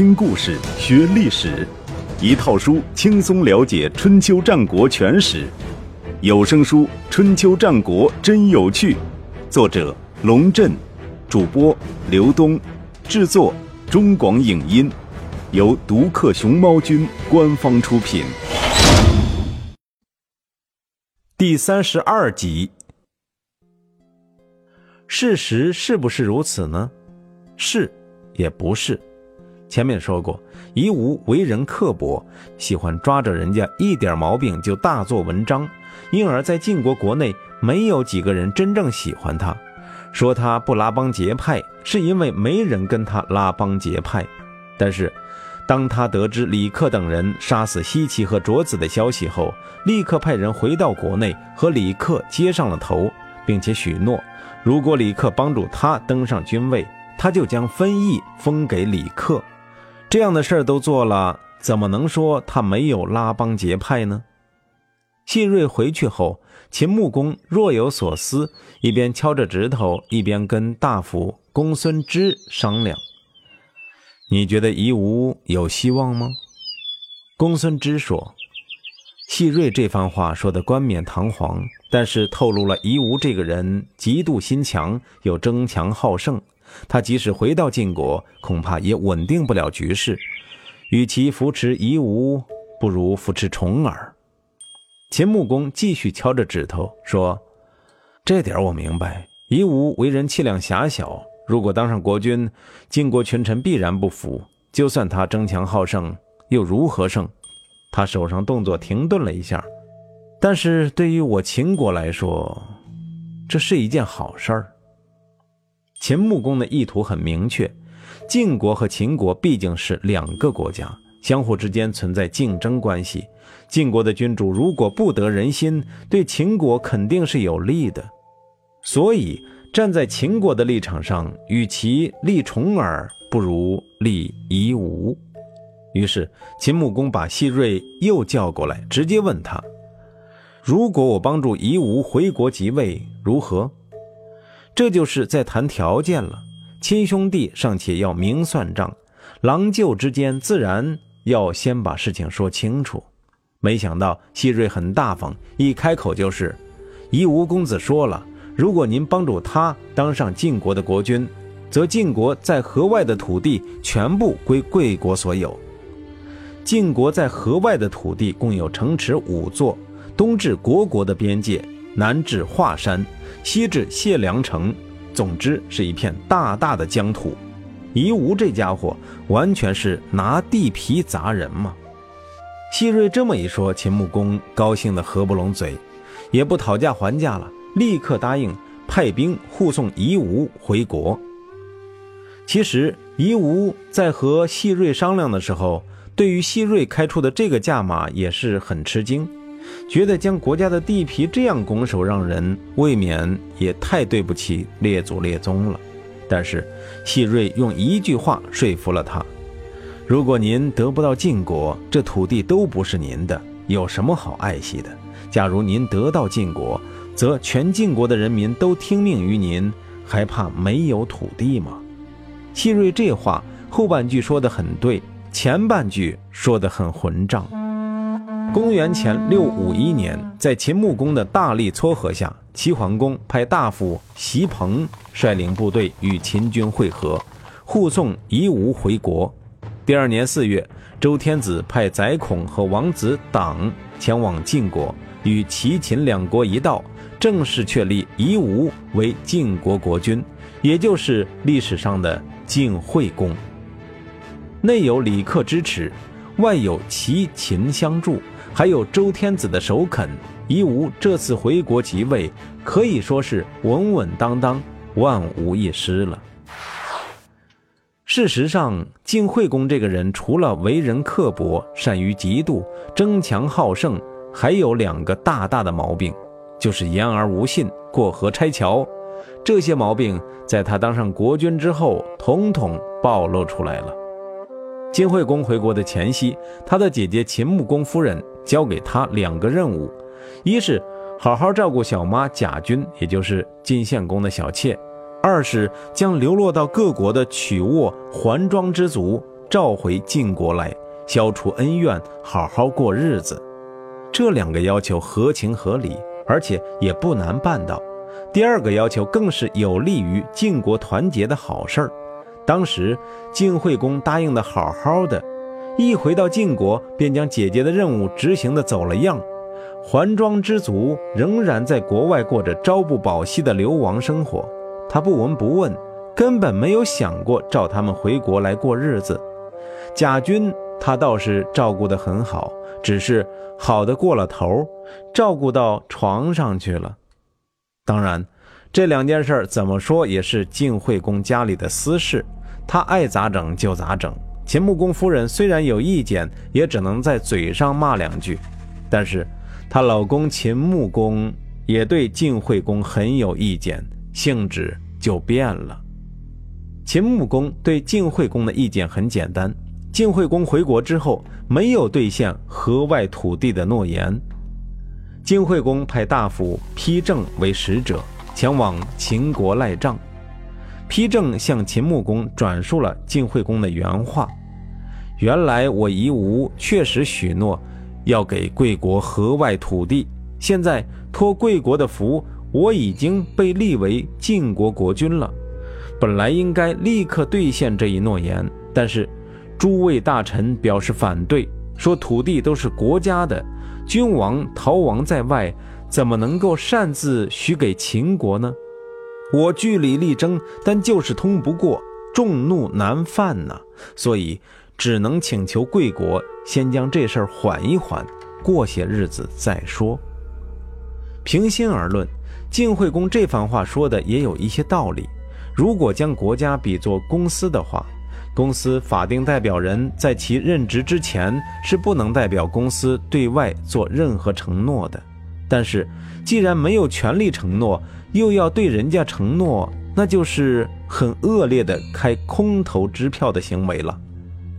听故事学历史，一套书轻松了解春秋战国全史。有声书《春秋战国真有趣》，作者龙震，主播刘东，制作中广影音，由独克熊猫君官方出品。第三十二集，事实是不是如此呢？是，也不是。前面说过，夷吾为人刻薄，喜欢抓着人家一点毛病就大做文章，因而，在晋国国内没有几个人真正喜欢他。说他不拉帮结派，是因为没人跟他拉帮结派。但是，当他得知李克等人杀死西岐和卓子的消息后，立刻派人回到国内和李克接上了头，并且许诺，如果李克帮助他登上君位，他就将分邑封给李克。这样的事儿都做了，怎么能说他没有拉帮结派呢？谢瑞回去后，秦穆公若有所思，一边敲着指头，一边跟大夫公孙支商量：“你觉得夷吾有希望吗？”公孙支说：“谢瑞这番话说的冠冕堂皇，但是透露了夷吾这个人极度心强，又争强好胜。”他即使回到晋国，恐怕也稳定不了局势。与其扶持夷吾，不如扶持重耳。秦穆公继续敲着指头说：“这点我明白。夷吾为人气量狭小，如果当上国君，晋国群臣必然不服。就算他争强好胜，又如何胜？”他手上动作停顿了一下，但是对于我秦国来说，这是一件好事儿。秦穆公的意图很明确，晋国和秦国毕竟是两个国家，相互之间存在竞争关系。晋国的君主如果不得人心，对秦国肯定是有利的。所以站在秦国的立场上，与其立重耳，不如立夷吾。于是秦穆公把西瑞又叫过来，直接问他：如果我帮助夷吾回国即位，如何？这就是在谈条件了，亲兄弟尚且要明算账，郎舅之间自然要先把事情说清楚。没想到希瑞很大方，一开口就是：“夷吾公子说了，如果您帮助他当上晋国的国君，则晋国在河外的土地全部归贵国所有。晋国在河外的土地共有城池五座，东至国国的边界，南至华山。”西至谢良城，总之是一片大大的疆土。夷吾这家伙完全是拿地皮砸人嘛！西瑞这么一说，秦穆公高兴得合不拢嘴，也不讨价还价了，立刻答应派兵护送夷吾回国。其实夷吾在和西瑞商量的时候，对于西瑞开出的这个价码也是很吃惊。觉得将国家的地皮这样拱手让人，未免也太对不起列祖列宗了。但是，细瑞用一句话说服了他：如果您得不到晋国，这土地都不是您的，有什么好爱惜的？假如您得到晋国，则全晋国的人民都听命于您，还怕没有土地吗？细瑞这话后半句说得很对，前半句说得很混账。公元前六五一年，在秦穆公的大力撮合下，齐桓公派大夫席鹏率领部队与秦军会合，护送夷吾回国。第二年四月，周天子派宰孔和王子党前往晋国，与齐秦两国一道，正式确立夷吾为晋国国君，也就是历史上的晋惠公。内有李克支持，外有齐秦相助。还有周天子的首肯，夷吾这次回国即位，可以说是稳稳当当，万无一失了。事实上，晋惠公这个人除了为人刻薄、善于嫉妒、争强好胜，还有两个大大的毛病，就是言而无信、过河拆桥。这些毛病在他当上国君之后，统统暴露出来了。晋惠公回国的前夕，他的姐姐秦穆公夫人交给他两个任务：一是好好照顾小妈贾君，也就是晋献公的小妾；二是将流落到各国的曲沃桓庄之族召回晋国来，消除恩怨，好好过日子。这两个要求合情合理，而且也不难办到。第二个要求更是有利于晋国团结的好事儿。当时晋惠公答应的好好的，一回到晋国，便将姐姐的任务执行的走了样。环庄之族仍然在国外过着朝不保夕的流亡生活，他不闻不问，根本没有想过召他们回国来过日子。贾军他倒是照顾得很好，只是好的过了头，照顾到床上去了。当然，这两件事怎么说也是晋惠公家里的私事，他爱咋整就咋整。秦穆公夫人虽然有意见，也只能在嘴上骂两句，但是。她老公秦穆公也对晋惠公很有意见，性质就变了。秦穆公对晋惠公的意见很简单：晋惠公回国之后没有兑现河外土地的诺言。晋惠公派大夫丕正为使者前往秦国赖账。丕正向秦穆公转述了晋惠公的原话：原来我夷吾确实许诺。要给贵国河外土地，现在托贵国的福，我已经被立为晋国国君了。本来应该立刻兑现这一诺言，但是诸位大臣表示反对，说土地都是国家的，君王逃亡在外，怎么能够擅自许给秦国呢？我据理力争，但就是通不过，众怒难犯呐，所以。只能请求贵国先将这事儿缓一缓，过些日子再说。平心而论，晋惠公这番话说的也有一些道理。如果将国家比作公司的话，公司法定代表人在其任职之前是不能代表公司对外做任何承诺的。但是，既然没有权利承诺，又要对人家承诺，那就是很恶劣的开空头支票的行为了。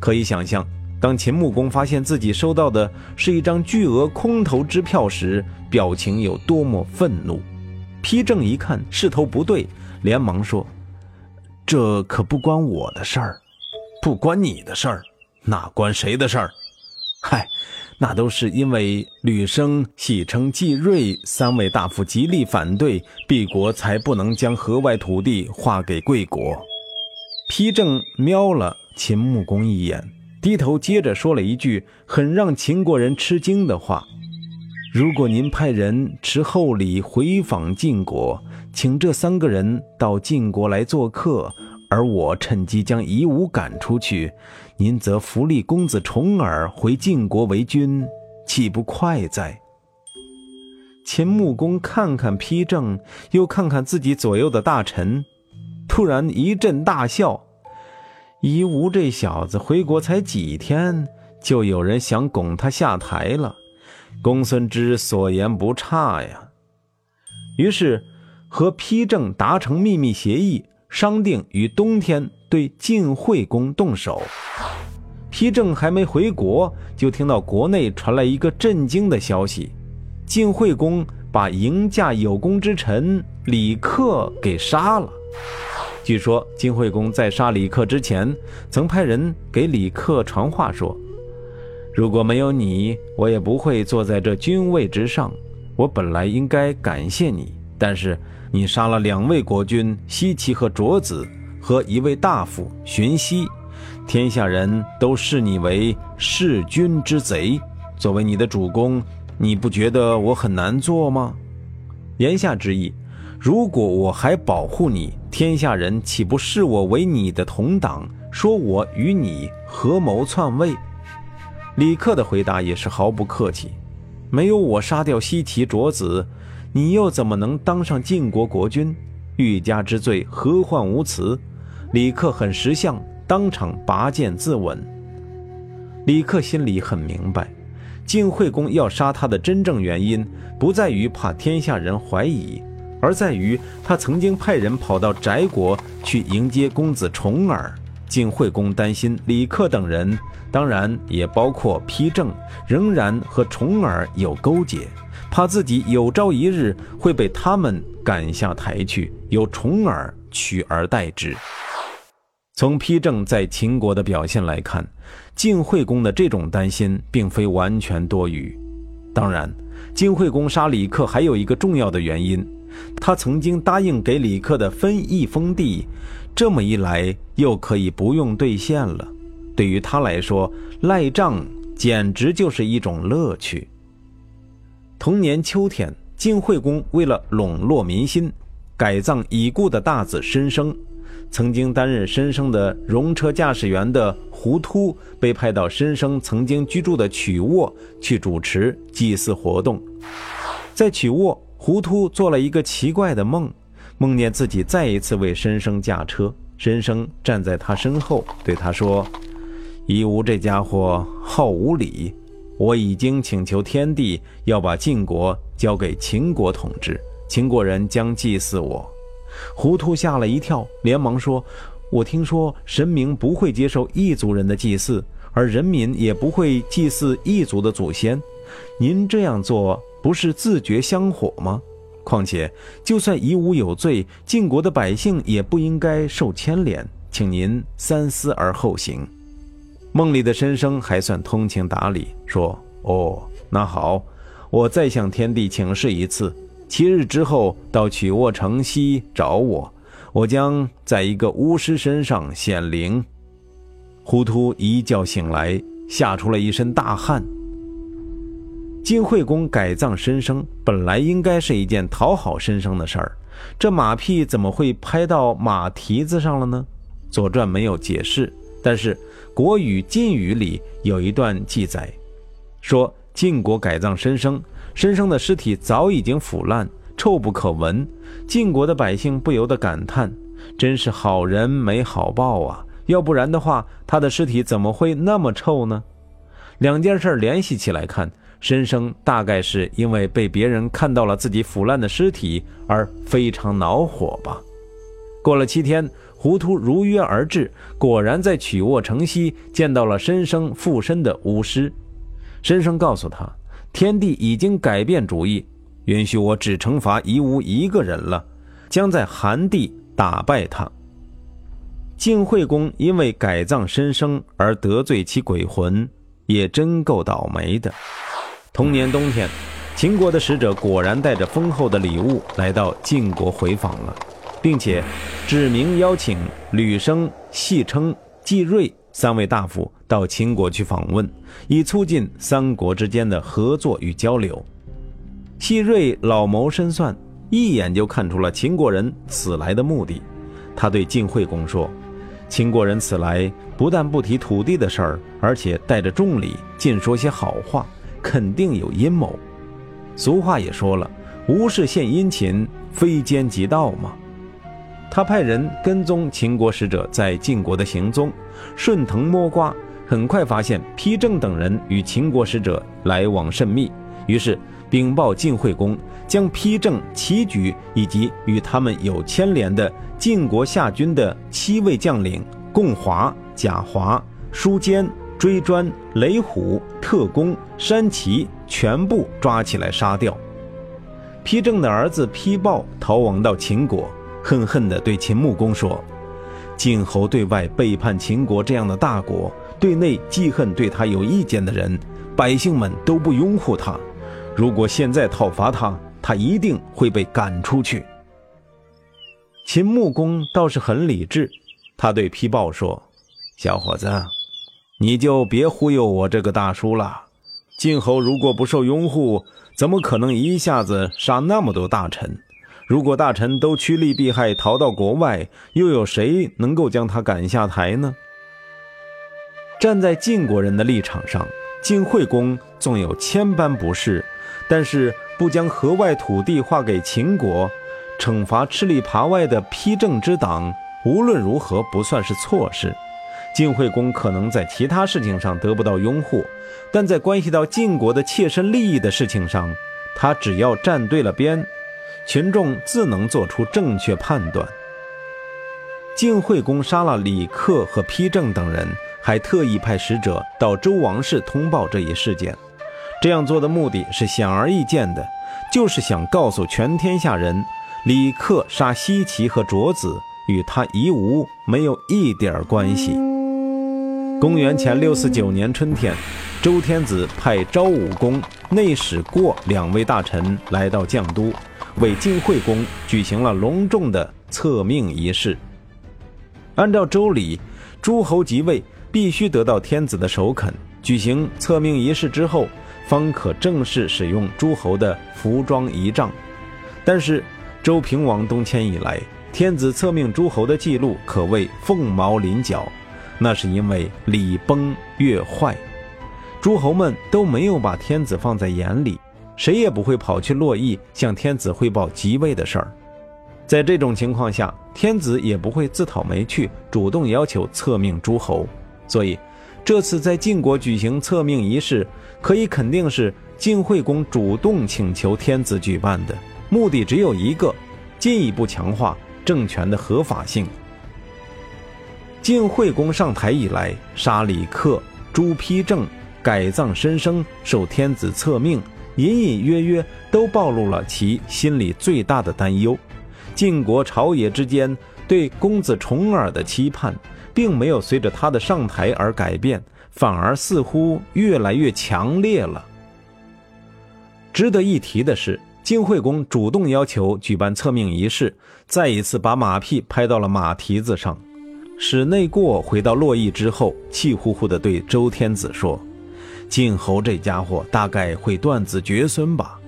可以想象，当秦穆公发现自己收到的是一张巨额空头支票时，表情有多么愤怒。丕正一看势头不对，连忙说：“这可不关我的事儿，不关你的事儿，那关谁的事儿？嗨，那都是因为吕生、喜称季瑞三位大夫极力反对，敝国才不能将河外土地划给贵国。”丕正瞄了。秦穆公一眼，低头接着说了一句很让秦国人吃惊的话：“如果您派人持厚礼回访晋国，请这三个人到晋国来做客，而我趁机将夷吾赶出去，您则扶立公子重耳回晋国为君，岂不快哉？”秦穆公看看丕正，又看看自己左右的大臣，突然一阵大笑。夷吾这小子回国才几天，就有人想拱他下台了。公孙之所言不差呀。于是和丕正达成秘密协议，商定于冬天对晋惠公动手。丕正还没回国，就听到国内传来一个震惊的消息：晋惠公把迎驾有功之臣李克给杀了。据说晋惠公在杀李克之前，曾派人给李克传话说：“如果没有你，我也不会坐在这君位之上。我本来应该感谢你，但是你杀了两位国君西岐和卓子，和一位大夫荀息，天下人都视你为弑君之贼。作为你的主公，你不觉得我很难做吗？”言下之意。如果我还保护你，天下人岂不视我为你的同党，说我与你合谋篡位？李克的回答也是毫不客气：没有我杀掉西岐卓子，你又怎么能当上晋国国君？欲加之罪，何患无辞？李克很识相，当场拔剑自刎。李克心里很明白，晋惠公要杀他的真正原因，不在于怕天下人怀疑。而在于他曾经派人跑到翟国去迎接公子重耳，晋惠公担心李克等人，当然也包括丕正，仍然和重耳有勾结，怕自己有朝一日会被他们赶下台去，由重耳取而代之。从丕正在秦国的表现来看，晋惠公的这种担心并非完全多余。当然，晋惠公杀李克还有一个重要的原因，他曾经答应给李克的分邑封地，这么一来又可以不用兑现了。对于他来说，赖账简直就是一种乐趣。同年秋天，晋惠公为了笼络民心，改葬已故的大子申生。曾经担任申生的戎车驾驶员的胡突被派到申生曾经居住的曲沃去主持祭祀活动。在曲沃，糊涂做了一个奇怪的梦，梦见自己再一次为申生驾车，申生站在他身后，对他说：“夷吾这家伙好无礼，我已经请求天帝要把晋国交给秦国统治，秦国人将祭祀我。”糊涂吓了一跳，连忙说：“我听说神明不会接受异族人的祭祀，而人民也不会祭祀异族的祖先。您这样做不是自掘香火吗？况且，就算夷吾有罪，晋国的百姓也不应该受牵连，请您三思而后行。”梦里的申生还算通情达理，说：“哦，那好，我再向天帝请示一次。”七日之后到曲沃城西找我，我将在一个巫师身上显灵。糊涂一觉醒来，吓出了一身大汗。晋惠公改葬申生，本来应该是一件讨好申生的事儿，这马屁怎么会拍到马蹄子上了呢？《左传》没有解释，但是《国语·晋语》里有一段记载，说晋国改葬申生。申生的尸体早已经腐烂，臭不可闻。晋国的百姓不由得感叹：“真是好人没好报啊！要不然的话，他的尸体怎么会那么臭呢？”两件事联系起来看，申生大概是因为被别人看到了自己腐烂的尸体而非常恼火吧。过了七天，胡突如约而至，果然在曲沃城西见到了申生附身的巫师。申生告诉他。天帝已经改变主意，允许我只惩罚夷吾一个人了，将在寒地打败他。晋惠公因为改葬申生而得罪其鬼魂，也真够倒霉的。同年冬天，秦国的使者果然带着丰厚的礼物来到晋国回访了，并且指明邀请吕生、戏称、季瑞。三位大夫到秦国去访问，以促进三国之间的合作与交流。细瑞老谋深算，一眼就看出了秦国人此来的目的。他对晋惠公说：“秦国人此来不但不提土地的事儿，而且带着重礼，尽说些好话，肯定有阴谋。俗话也说了，无事献殷勤，非奸即盗嘛。”他派人跟踪秦国使者在晋国的行踪，顺藤摸瓜，很快发现丕正等人与秦国使者来往甚密，于是禀报晋惠公，将丕正、齐举以及与他们有牵连的晋国夏军的七位将领共华、贾华、舒坚、追专、雷虎、特工、山崎全部抓起来杀掉。丕正的儿子丕豹逃亡到秦国。恨恨地对秦穆公说：“晋侯对外背叛秦国这样的大国，对内记恨对他有意见的人，百姓们都不拥护他。如果现在讨伐他，他一定会被赶出去。”秦穆公倒是很理智，他对丕豹说：“小伙子，你就别忽悠我这个大叔了。晋侯如果不受拥护，怎么可能一下子杀那么多大臣？”如果大臣都趋利避害，逃到国外，又有谁能够将他赶下台呢？站在晋国人的立场上，晋惠公纵有千般不是，但是不将河外土地划给秦国，惩罚吃里扒外的批政之党，无论如何不算是错事。晋惠公可能在其他事情上得不到拥护，但在关系到晋国的切身利益的事情上，他只要站对了边。群众自能做出正确判断。晋惠公杀了李克和丕正等人，还特意派使者到周王室通报这一事件。这样做的目的是显而易见的，就是想告诉全天下人，李克杀西岐和卓子与他夷吾没有一点关系。公元前六四九年春天，周天子派昭武公、内史过两位大臣来到绛都，为晋惠公举行了隆重的册命仪式。按照周礼，诸侯即位必须得到天子的首肯，举行册命仪式之后，方可正式使用诸侯的服装仪仗。但是，周平王东迁以来，天子册命诸侯的记录可谓凤毛麟角，那是因为礼崩乐坏，诸侯们都没有把天子放在眼里，谁也不会跑去洛邑向天子汇报即位的事儿。在这种情况下，天子也不会自讨没趣，主动要求册命诸侯。所以，这次在晋国举行册命仪式，可以肯定是晋惠公主动请求天子举办的，目的只有一个：进一步强化政权的合法性。晋惠公上台以来，杀李克、诛丕正、改葬申生，受天子册命，隐隐约约都暴露了其心里最大的担忧。晋国朝野之间对公子重耳的期盼，并没有随着他的上台而改变，反而似乎越来越强烈了。值得一提的是，晋惠公主动要求举办册命仪式，再一次把马屁拍到了马蹄子上。史内过回到洛邑之后，气呼呼地对周天子说：“晋侯这家伙大概会断子绝孙吧？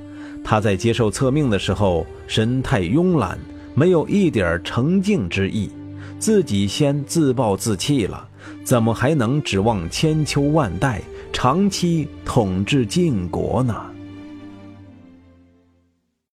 他在接受册命的时候，神态慵懒。”没有一点成敬之意，自己先自暴自弃了，怎么还能指望千秋万代长期统治晋国呢？